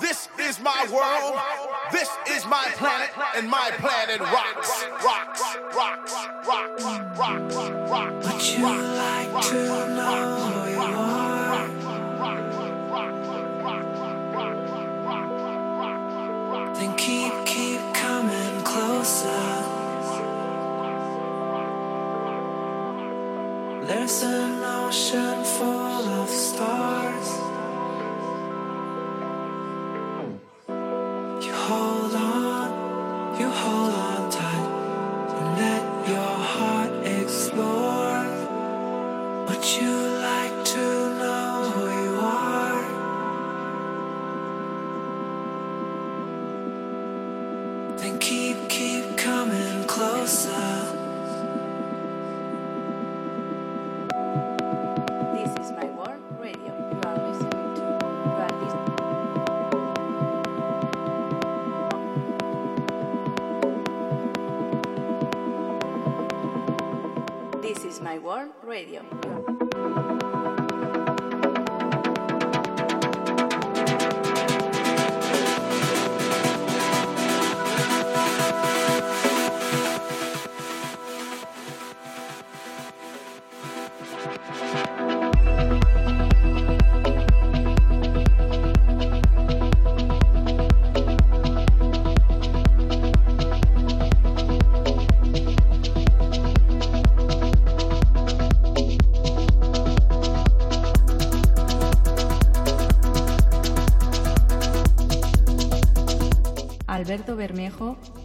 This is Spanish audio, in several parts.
This is my world. This is my planet, and my planet rocks, rocks, rocks, rocks, rocks, rocks. Would you like to know who you are? Then keep, keep coming closer. There's an ocean full of stars.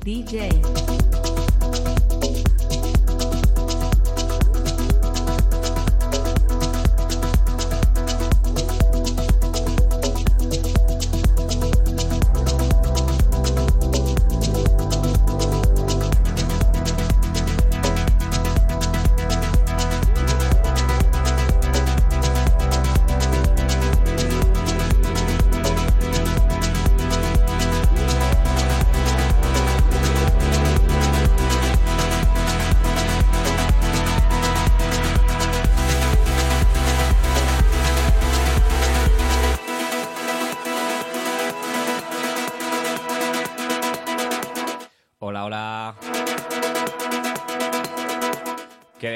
DJ.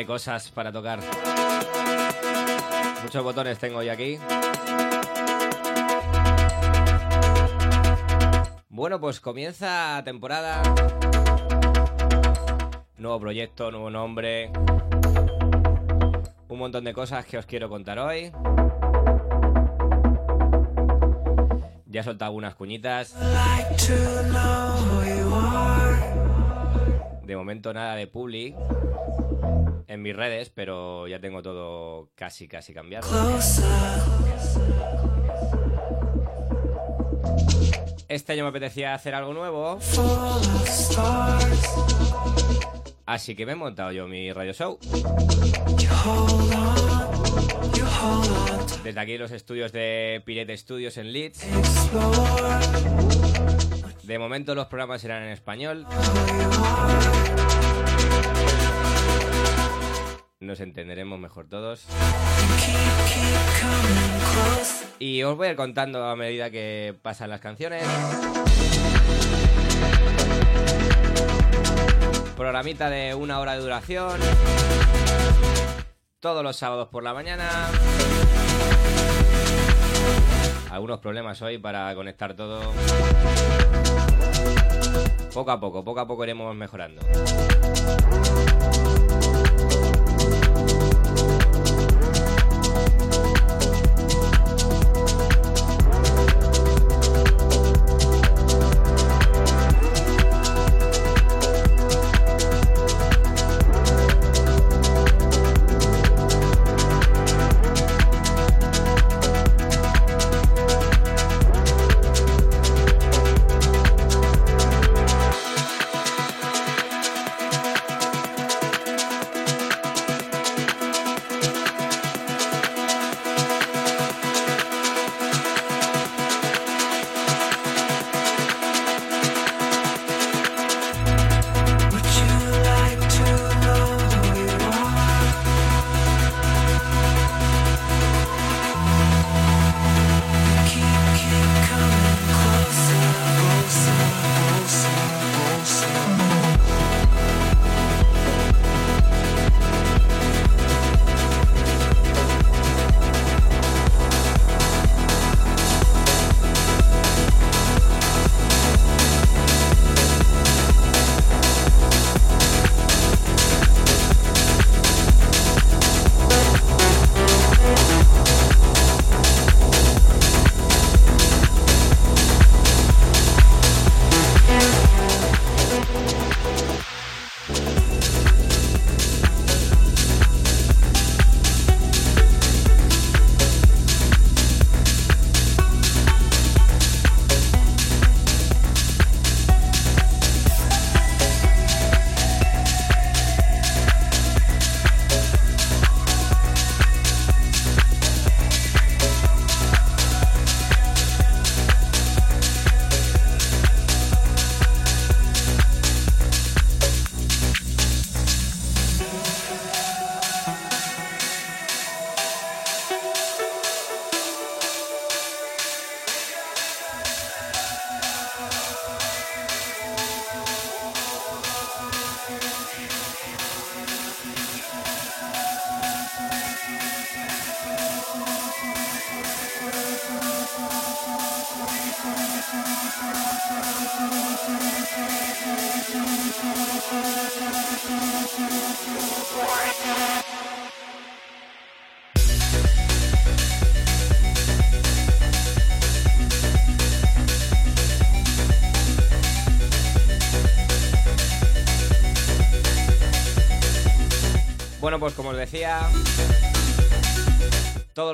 Cosas para tocar. Muchos botones tengo hoy aquí. Bueno, pues comienza temporada. Nuevo proyecto, nuevo nombre. Un montón de cosas que os quiero contar hoy. Ya he soltado algunas cuñitas. De momento nada de publi mis redes, pero ya tengo todo casi casi cambiado. Este año me apetecía hacer algo nuevo, así que me he montado yo mi radio show. Desde aquí los estudios de Pirate Studios en Leeds. De momento los programas serán en español. Nos entenderemos mejor todos. Y os voy a ir contando a medida que pasan las canciones. Programita de una hora de duración. Todos los sábados por la mañana. Algunos problemas hoy para conectar todo. Poco a poco, poco a poco iremos mejorando.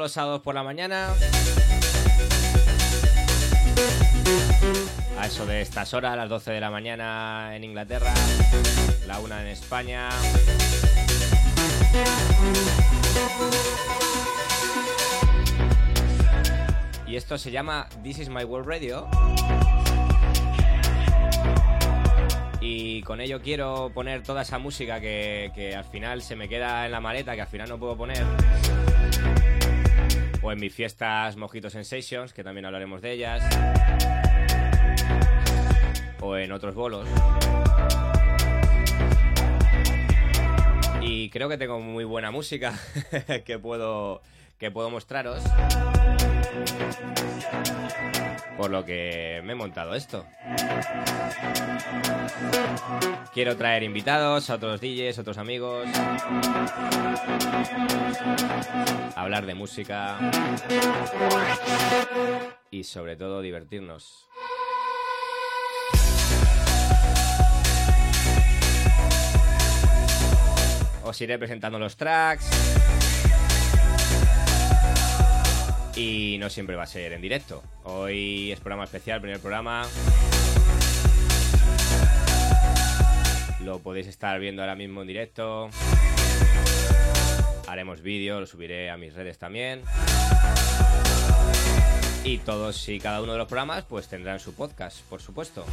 Los sábados por la mañana, a eso de estas horas, las 12 de la mañana en Inglaterra, la una en España. Y esto se llama This is My World Radio. Y con ello quiero poner toda esa música que, que al final se me queda en la maleta, que al final no puedo poner. O en mis fiestas Mojito Sensations, que también hablaremos de ellas. O en otros bolos. Y creo que tengo muy buena música que puedo, que puedo mostraros. Por lo que me he montado esto. Quiero traer invitados, otros DJs, otros amigos. Hablar de música. Y sobre todo divertirnos. Os iré presentando los tracks. Y no siempre va a ser en directo. Hoy es programa especial, primer programa. Lo podéis estar viendo ahora mismo en directo. Haremos vídeo, lo subiré a mis redes también. Y todos y cada uno de los programas pues tendrán su podcast, por supuesto.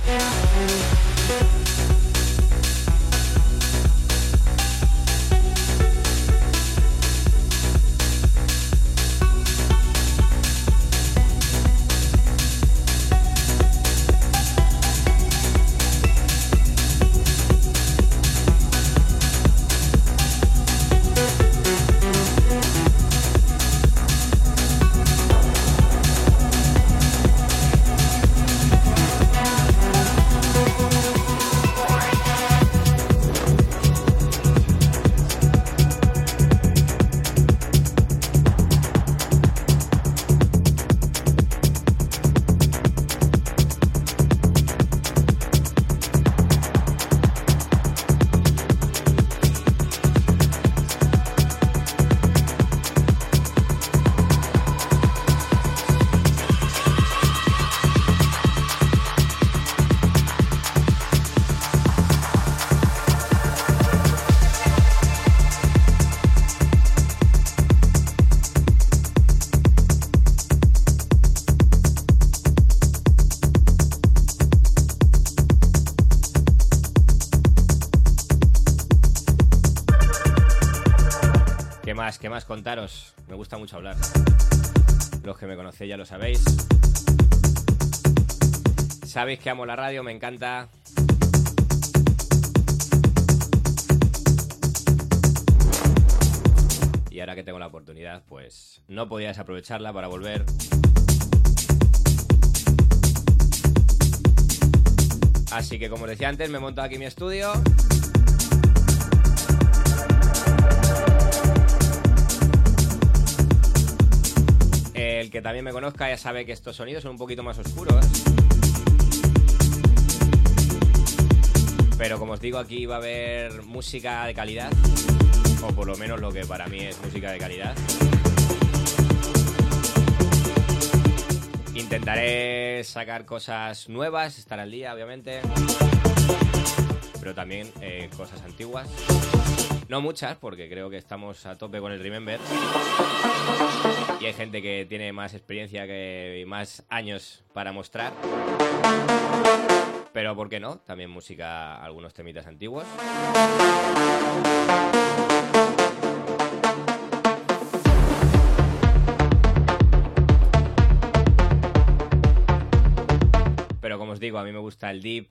Me conocéis ya lo sabéis. Sabéis que amo la radio, me encanta. Y ahora que tengo la oportunidad, pues no podía desaprovecharla para volver. Así que como os decía antes, me he montado aquí mi estudio. Que también me conozca ya sabe que estos sonidos son un poquito más oscuros. Pero como os digo, aquí va a haber música de calidad. O por lo menos lo que para mí es música de calidad. Intentaré sacar cosas nuevas, estar al día, obviamente. Pero también eh, cosas antiguas. No muchas, porque creo que estamos a tope con el Remember. Y hay gente que tiene más experiencia que y más años para mostrar. Pero ¿por qué no? También música, algunos temitas antiguos. Pero como os digo, a mí me gusta el deep,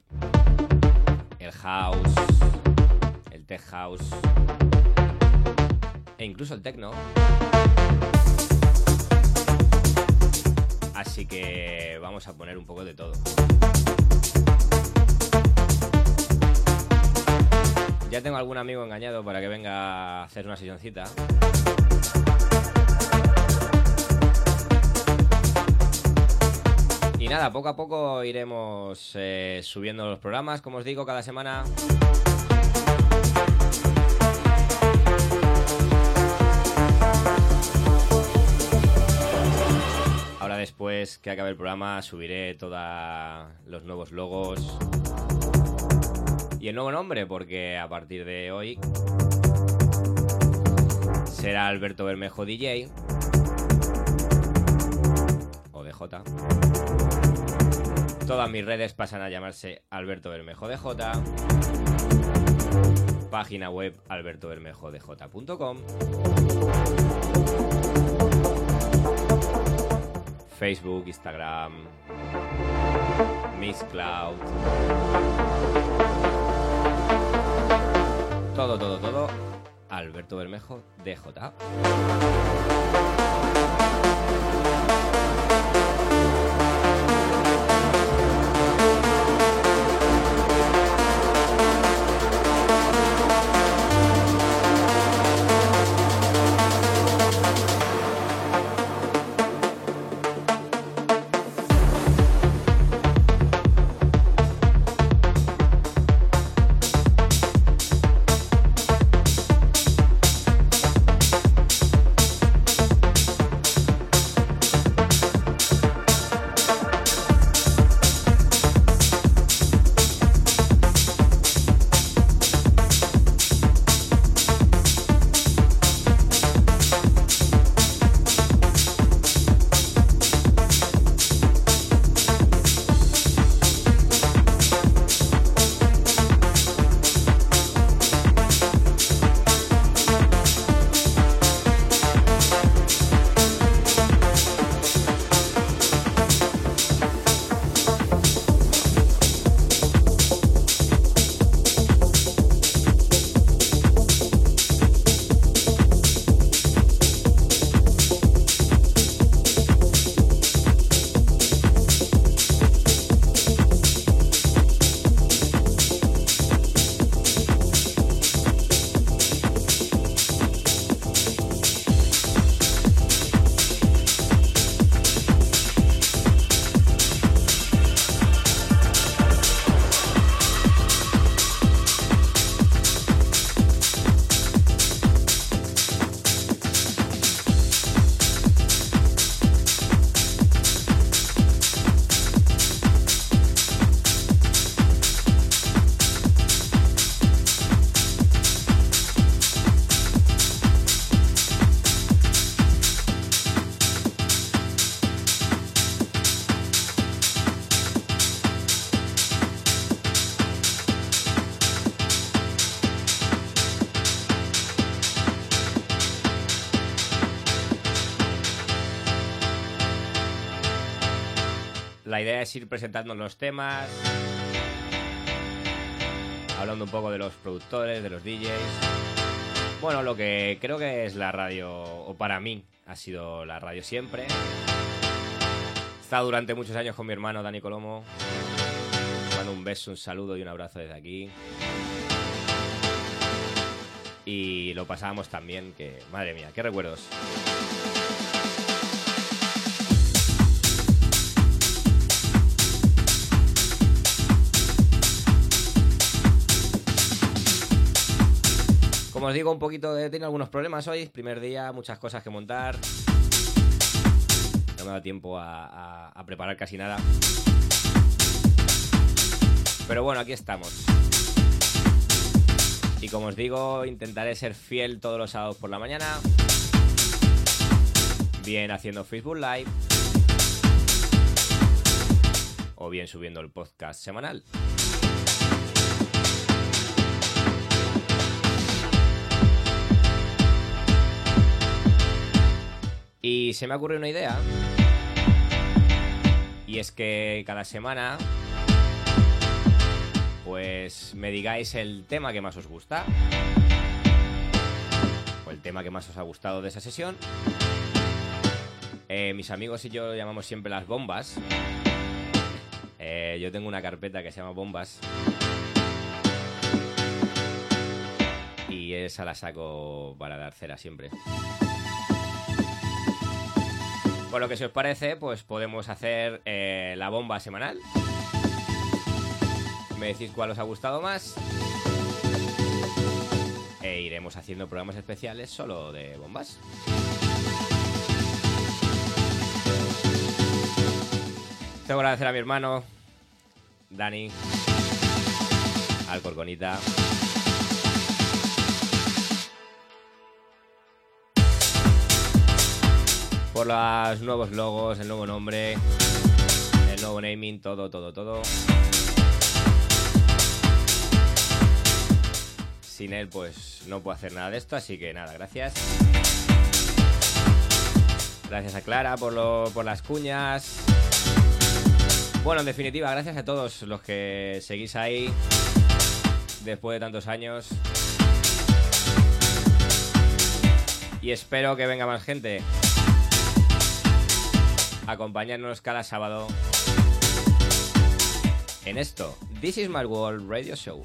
el house, tech house e incluso el techno. Así que vamos a poner un poco de todo. Ya tengo algún amigo engañado para que venga a hacer una sesioncita. Y nada, poco a poco iremos eh, subiendo los programas, como os digo, cada semana. Después que acabe el programa subiré todos los nuevos logos y el nuevo nombre, porque a partir de hoy será Alberto Bermejo DJ o DJ. Todas mis redes pasan a llamarse Alberto Bermejo DJ. Página web albertobermejodj.com. Facebook, Instagram, Miss Cloud. Todo, todo, todo. Alberto Bermejo, DJ. La idea es ir presentando los temas, hablando un poco de los productores, de los DJs. Bueno, lo que creo que es la radio, o para mí, ha sido la radio siempre. He estado durante muchos años con mi hermano Dani Colomo. Mando un beso, un saludo y un abrazo desde aquí. Y lo pasábamos también, que madre mía, qué recuerdos. Como os digo, un poquito he tenido algunos problemas hoy. Primer día, muchas cosas que montar. No me ha dado tiempo a preparar casi nada. Pero bueno, aquí estamos. Y como os digo, intentaré ser fiel todos los sábados por la mañana. Bien haciendo Facebook Live. O bien subiendo el podcast semanal. Y se me ha ocurrido una idea. Y es que cada semana, pues me digáis el tema que más os gusta. O el tema que más os ha gustado de esa sesión. Eh, mis amigos y yo llamamos siempre las bombas. Eh, yo tengo una carpeta que se llama bombas. Y esa la saco para dar cera siempre. Por lo que si os parece, pues podemos hacer eh, la bomba semanal. Me decís cuál os ha gustado más. E iremos haciendo programas especiales solo de bombas. Tengo que agradecer a mi hermano, Dani, al Corconita. Por los nuevos logos, el nuevo nombre, el nuevo naming, todo, todo, todo. Sin él, pues no puedo hacer nada de esto, así que nada, gracias. Gracias a Clara por, lo- por las cuñas. Bueno, en definitiva, gracias a todos los que seguís ahí después de tantos años. Y espero que venga más gente acompañarnos cada sábado en esto, This is my world radio show.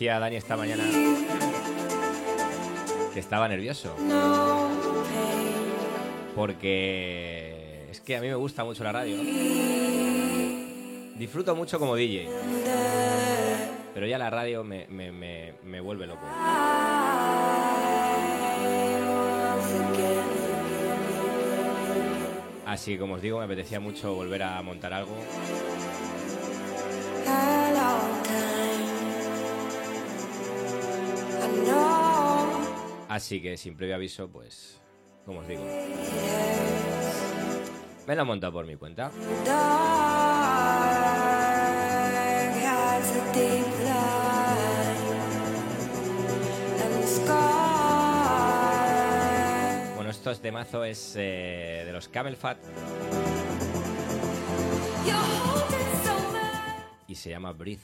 Decía Dani esta mañana que estaba nervioso. Porque es que a mí me gusta mucho la radio. Disfruto mucho como DJ. Pero ya la radio me, me- me- vuelve loco. Así como os digo, me apetecía mucho volver a montar algo. Así que sin previo aviso, pues, como os digo, me lo he montado por mi cuenta. Bueno, esto es de mazo, es eh, de los Camel Fat. y se llama Breathe.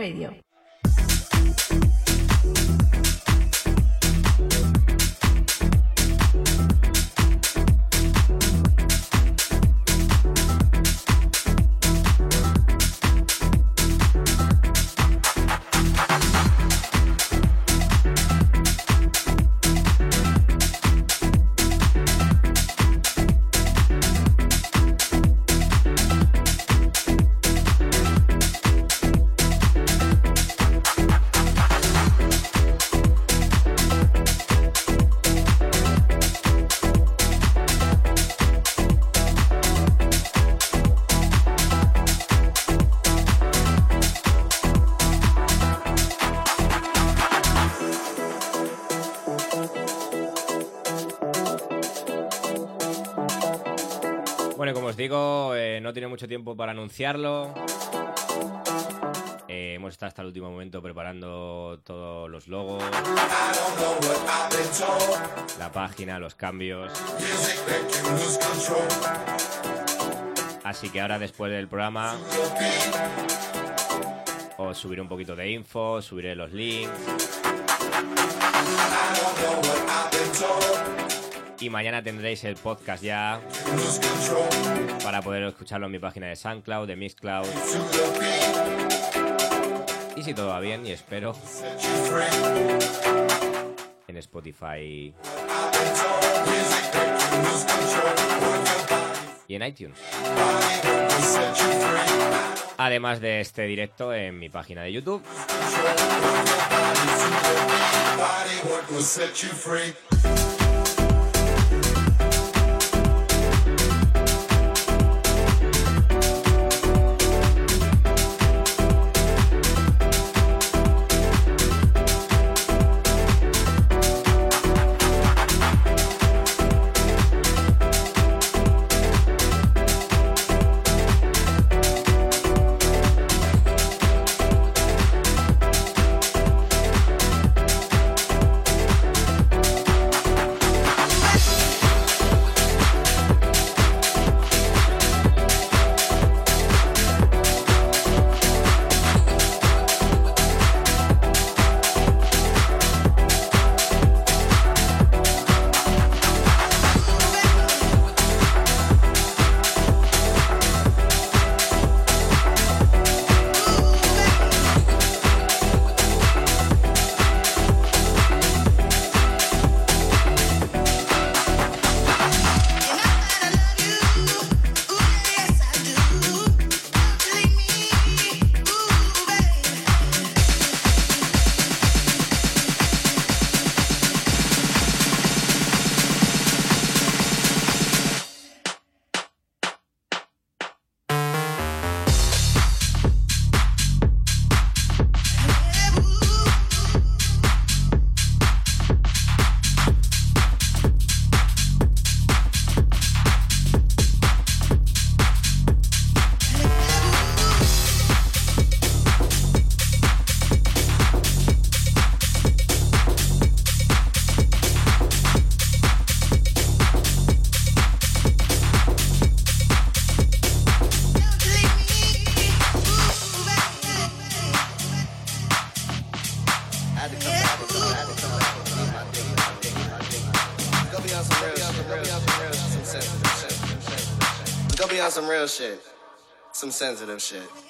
Radio. Digo, eh, no tiene mucho tiempo para anunciarlo. Eh, hemos estado hasta el último momento preparando todos los logos, la página, los cambios. Así que ahora después del programa os subiré un poquito de info, subiré los links y mañana tendréis el podcast ya para poder escucharlo en mi página de SoundCloud, de Mixcloud. Y si todo va bien, y espero, en Spotify y en iTunes. Además de este directo en mi página de YouTube. sensitive shit.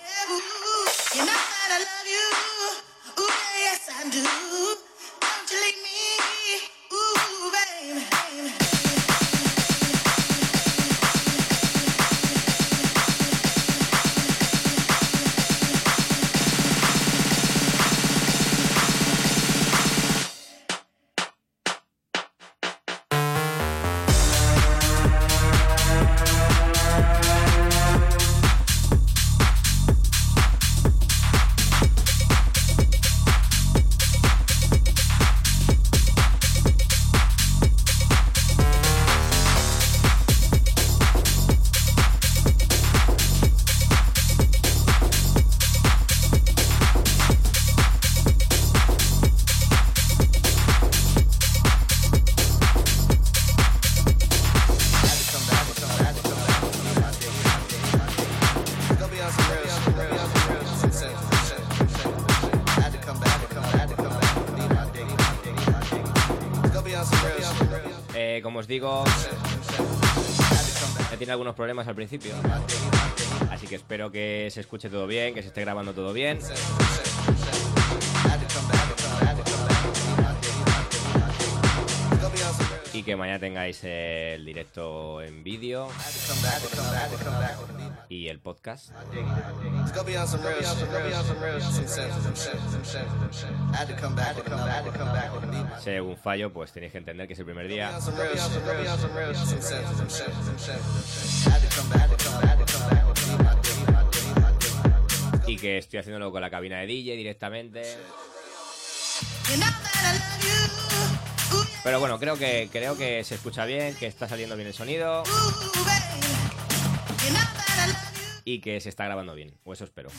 digo tiene algunos problemas al principio. Así que espero que se escuche todo bien, que se esté grabando todo bien. que mañana tengáis el directo en vídeo y el podcast. Si hay algún fallo, pues tenéis que entender que es el primer día. Y que estoy haciéndolo con la cabina de DJ directamente. You know pero bueno, creo que, creo que se escucha bien, que está saliendo bien el sonido. Y que se está grabando bien, o eso espero.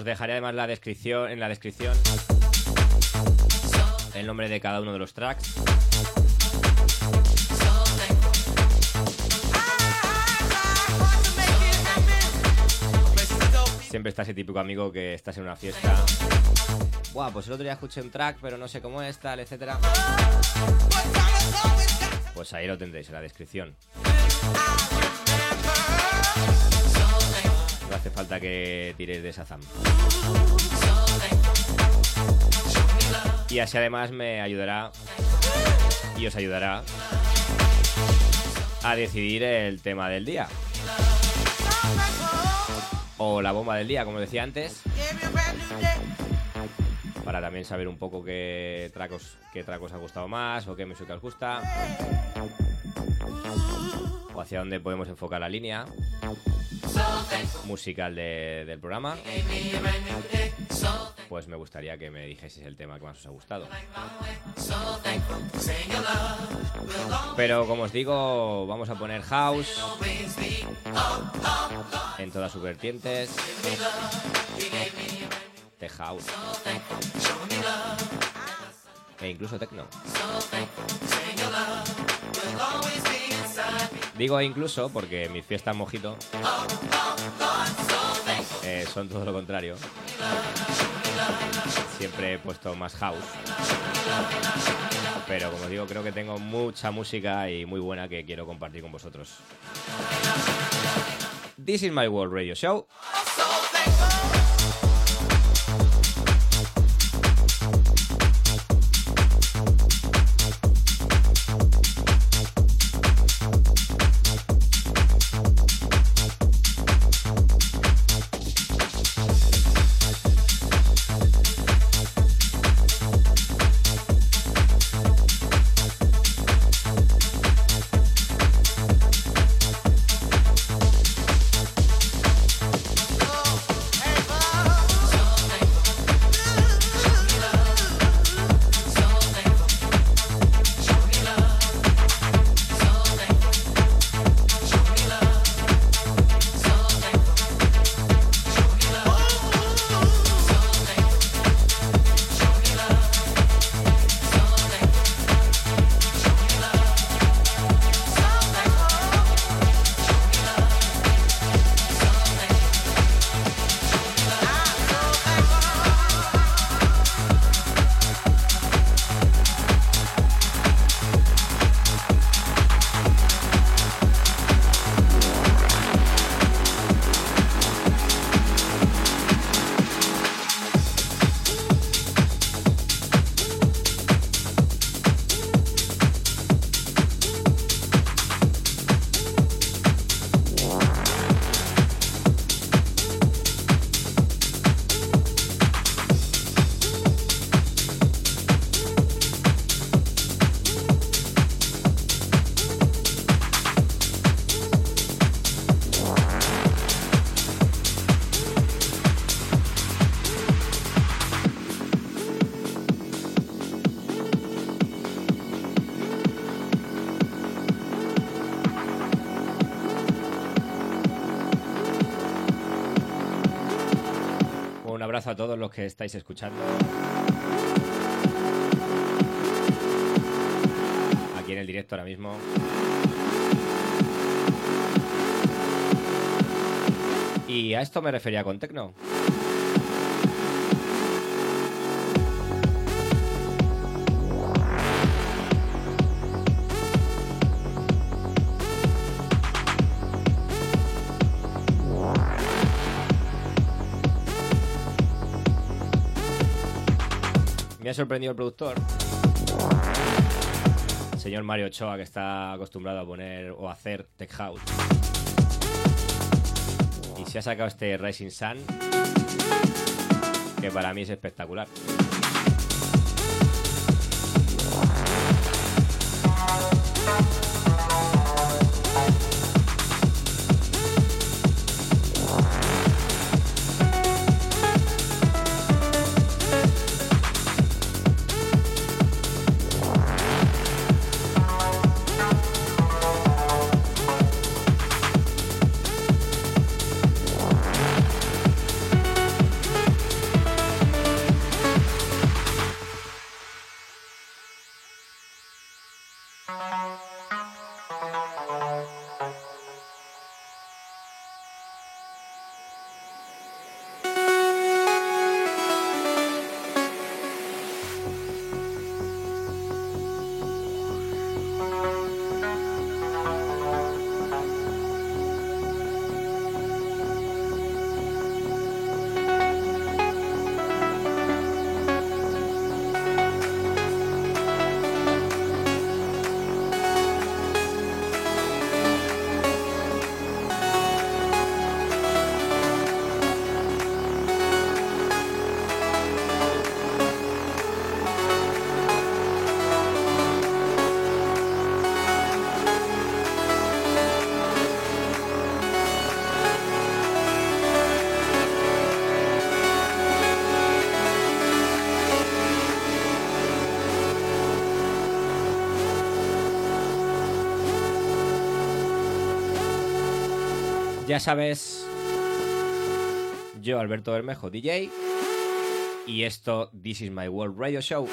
Os dejaré además la descripción, en la descripción el nombre de cada uno de los tracks. Siempre está ese típico amigo que estás en una fiesta. Buah, pues el otro día escuché un track, pero no sé cómo es, tal, etcétera. Pues ahí lo tendréis en la descripción. Hace falta que tiréis de Shazam. Y así además me ayudará y os ayudará a decidir el tema del día. O la bomba del día, como decía antes. Para también saber un poco qué tracos, qué tracos os ha gustado más o qué música os gusta. O hacia dónde podemos enfocar la línea musical de- del programa. Pues me gustaría que me dijeseis el tema que más os ha gustado. Pero como os digo, vamos a poner house en todas sus vertientes. De house. E incluso techno. Digo incluso porque mis fiestas mojito eh, son todo lo contrario. Siempre he puesto más house. Pero como digo, creo que tengo mucha música y muy buena que quiero compartir con vosotros. This is my world radio show. Abrazo a todos los que estáis escuchando. Aquí en el directo ahora mismo. Y a esto me refería con Tecno. Me ha sorprendido el productor. El señor Mario Ochoa, que está acostumbrado a poner o hacer tech house. Y se ha sacado este Rising Sun, que para mí es espectacular. Ya sabes, yo Alberto Bermejo, DJ, y esto, This is My World Radio Show.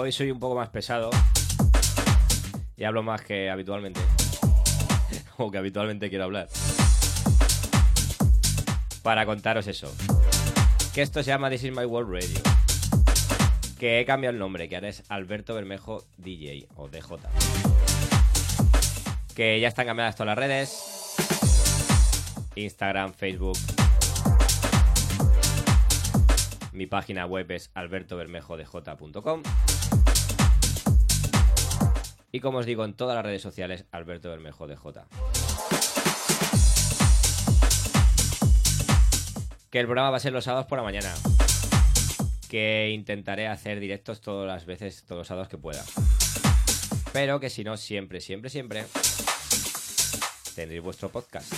Hoy soy un poco más pesado y hablo más que habitualmente. o que habitualmente quiero hablar. Para contaros eso. Que esto se llama This is My World Radio. Que he cambiado el nombre, que ahora es Alberto Bermejo DJ o DJ. Que ya están cambiadas todas las redes. Instagram, Facebook. Mi página web es albertobermejodj.com. Y como os digo, en todas las redes sociales, Alberto Bermejo DJ. Que el programa va a ser los sábados por la mañana. Que intentaré hacer directos todas las veces, todos los sábados que pueda. Pero que si no, siempre, siempre, siempre tendréis vuestro podcast.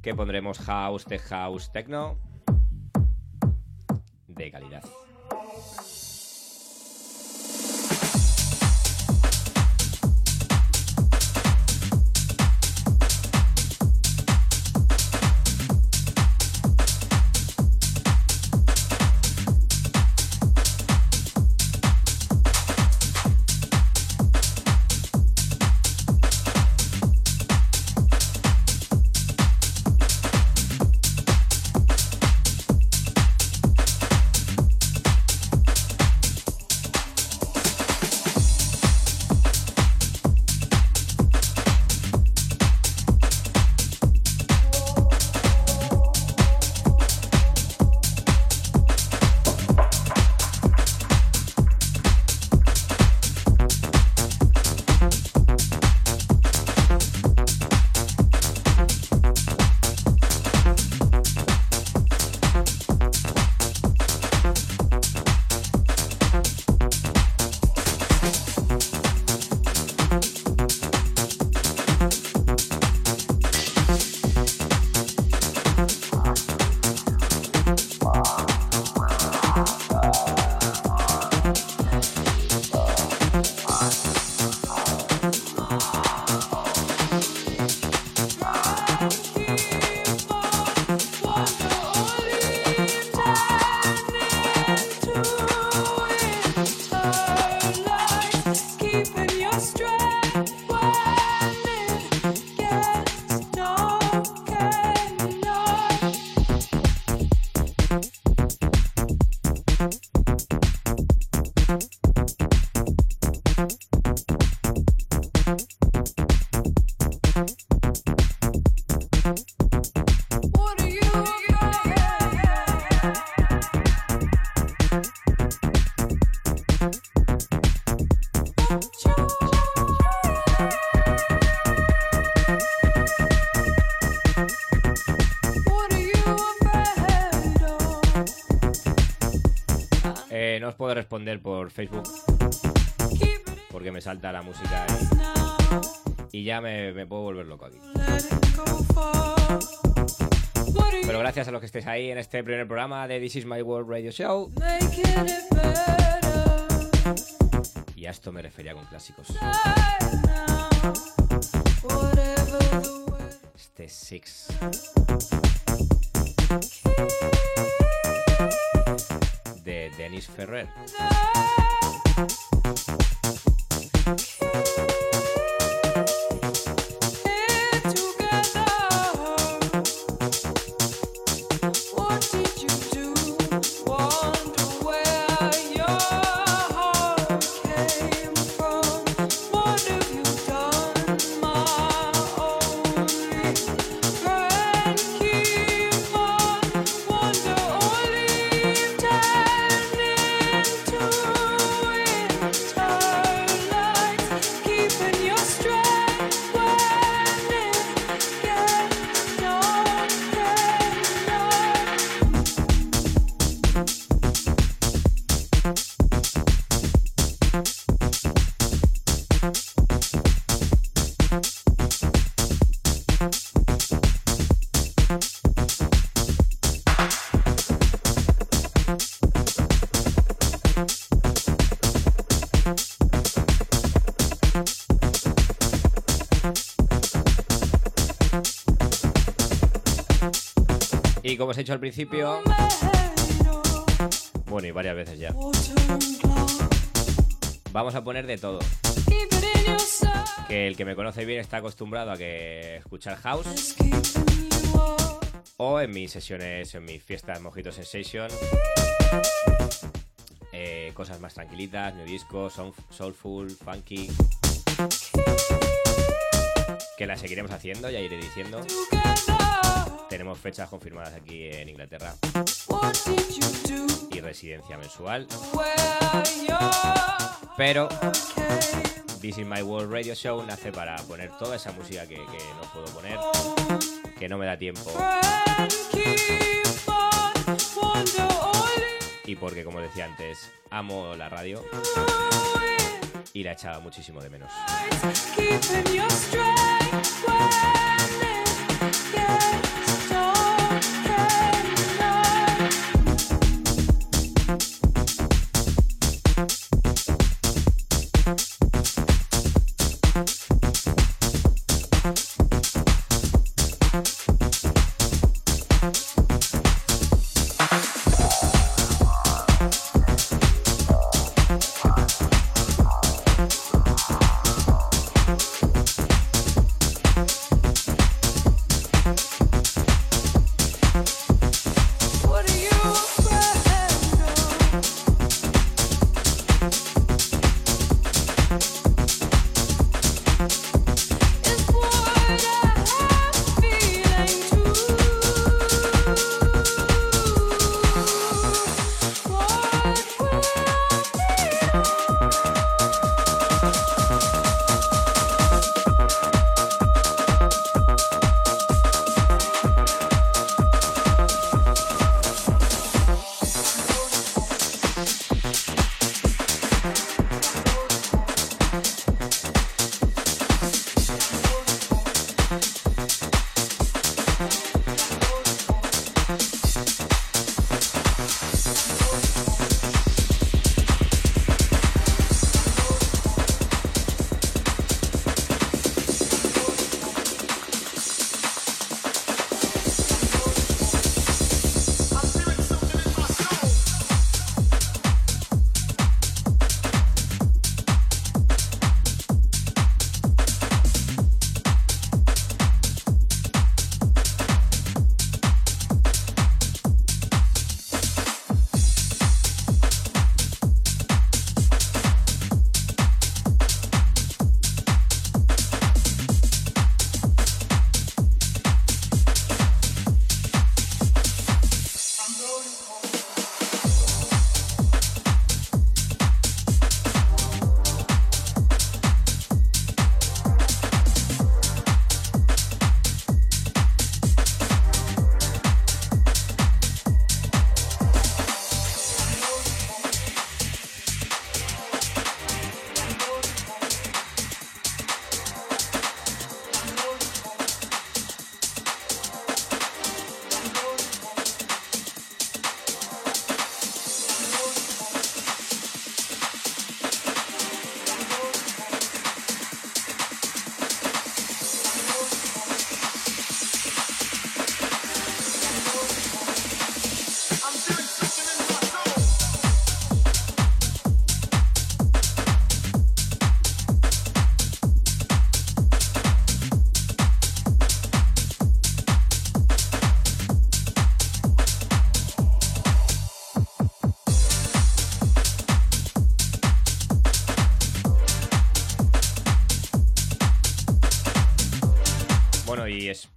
Que pondremos house, tech house, techno de calidad. Puedo responder por Facebook porque me salta la música y, y ya me, me puedo volver loco aquí. Pero gracias a los que estéis ahí en este primer programa de This Is My World Radio Show. Y a esto me refería con clásicos. Este Six. Ferrer. Os he dicho al principio, bueno, y varias veces ya, vamos a poner de todo. Que el que me conoce bien está acostumbrado a que escuchar house. O en mis sesiones, en mis fiestas Mojito Sensation, eh, cosas más tranquilitas, new disco, soul- soulful, funky, que las seguiremos haciendo, ya iré diciendo. Tenemos fechas confirmadas aquí en Inglaterra. Y residencia mensual. Pero This is My World Radio Show nace para poner toda esa música que, que no puedo poner, que no me da tiempo. Y porque, como decía antes, amo la radio y la echaba muchísimo de menos.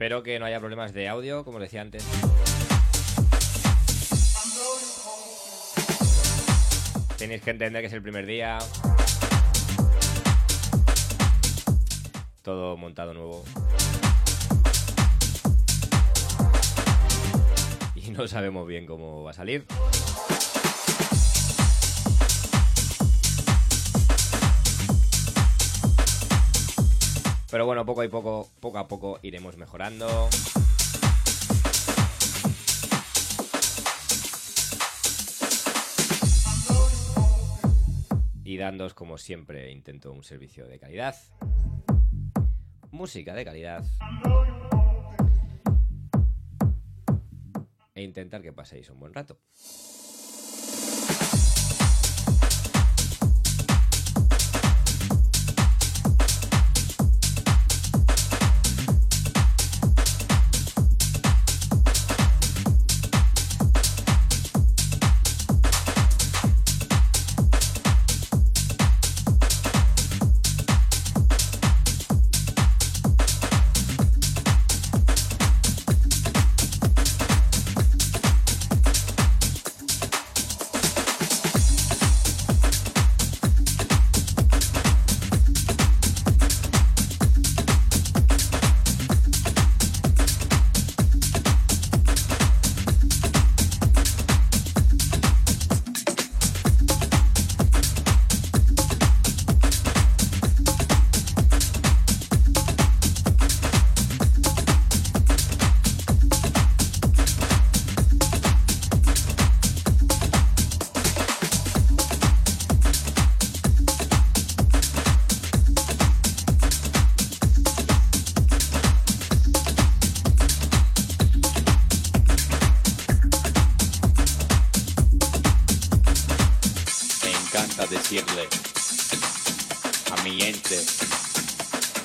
Espero que no haya problemas de audio, como decía antes. Tenéis que entender que es el primer día. Todo montado nuevo. Y no sabemos bien cómo va a salir. Pero bueno, poco a poco, poco a poco iremos mejorando. Y dándos, como siempre, intento un servicio de calidad. Música de calidad. E intentar que paséis un buen rato.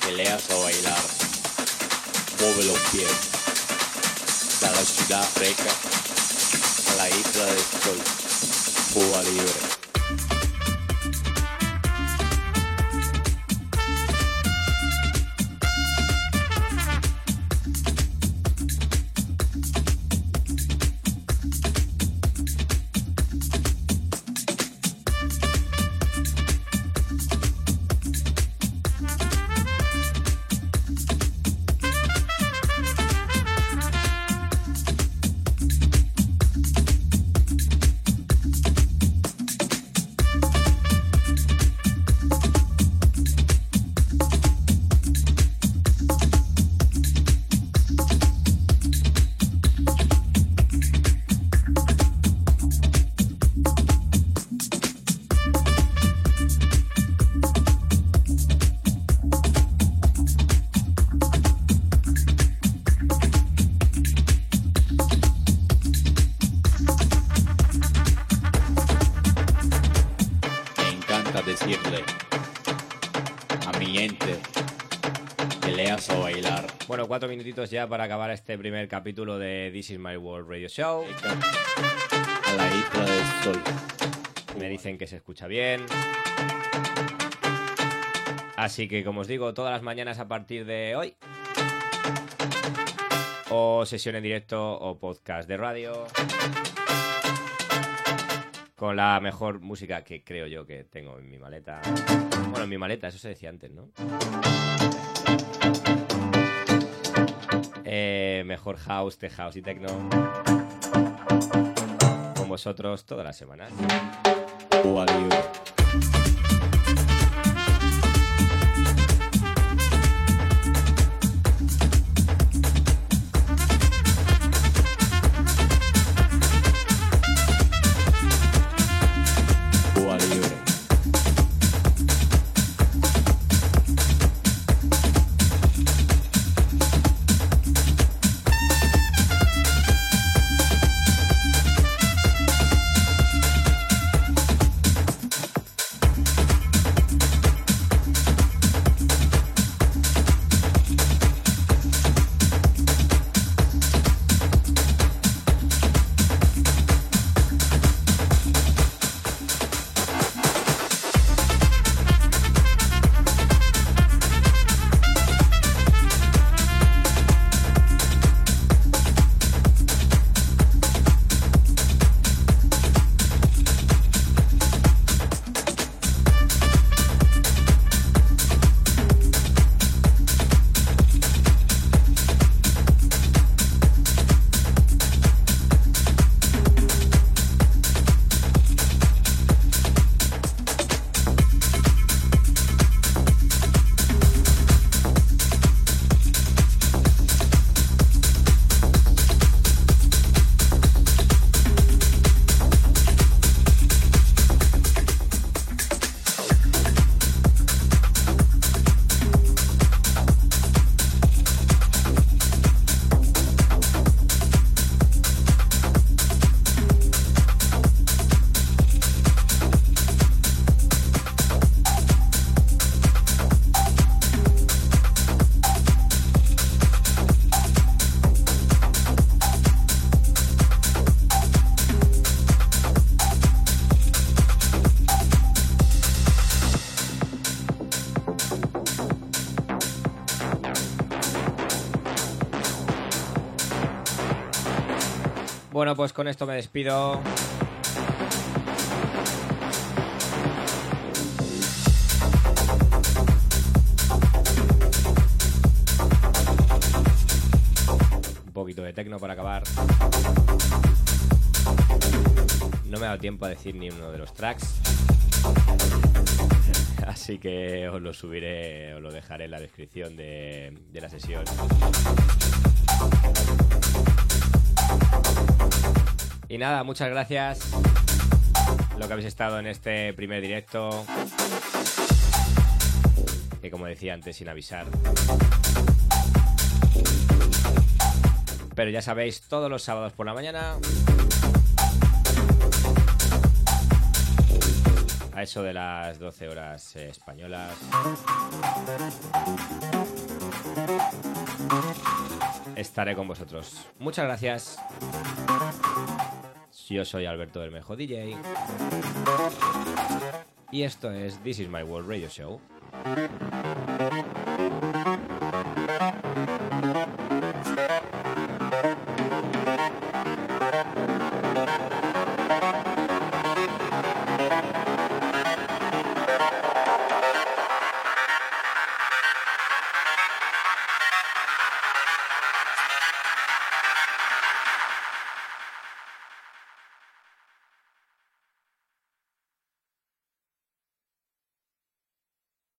Que le hace bailar, mueve los pies, de la ciudad freca a la isla del sol, Cuba libre. Cuatro minutitos ya para acabar este primer capítulo de This is My World Radio Show. A la isla del sol. Me dicen que se escucha bien. Así que, como os digo, todas las mañanas a partir de hoy. O sesión en directo o podcast de radio. Con la mejor música que creo yo que tengo en mi maleta. Bueno, en mi maleta, eso se decía antes, ¿no? Eh, mejor house, tech house y techno. Con vosotros todas las semanas. Pues con esto me despido. Un poquito de tecno para acabar. No me ha dado tiempo a decir ni uno de los tracks. Así que os lo subiré, os lo dejaré en la descripción de, de la sesión. Y nada, muchas gracias. Lo que habéis estado en este primer directo. Que como decía antes, sin avisar. Pero ya sabéis, todos los sábados por la mañana. A eso de las 12 horas españolas. Estaré con vosotros. Muchas gracias. Yo soy Alberto Bermejo DJ. Y esto es This is My World Radio Show.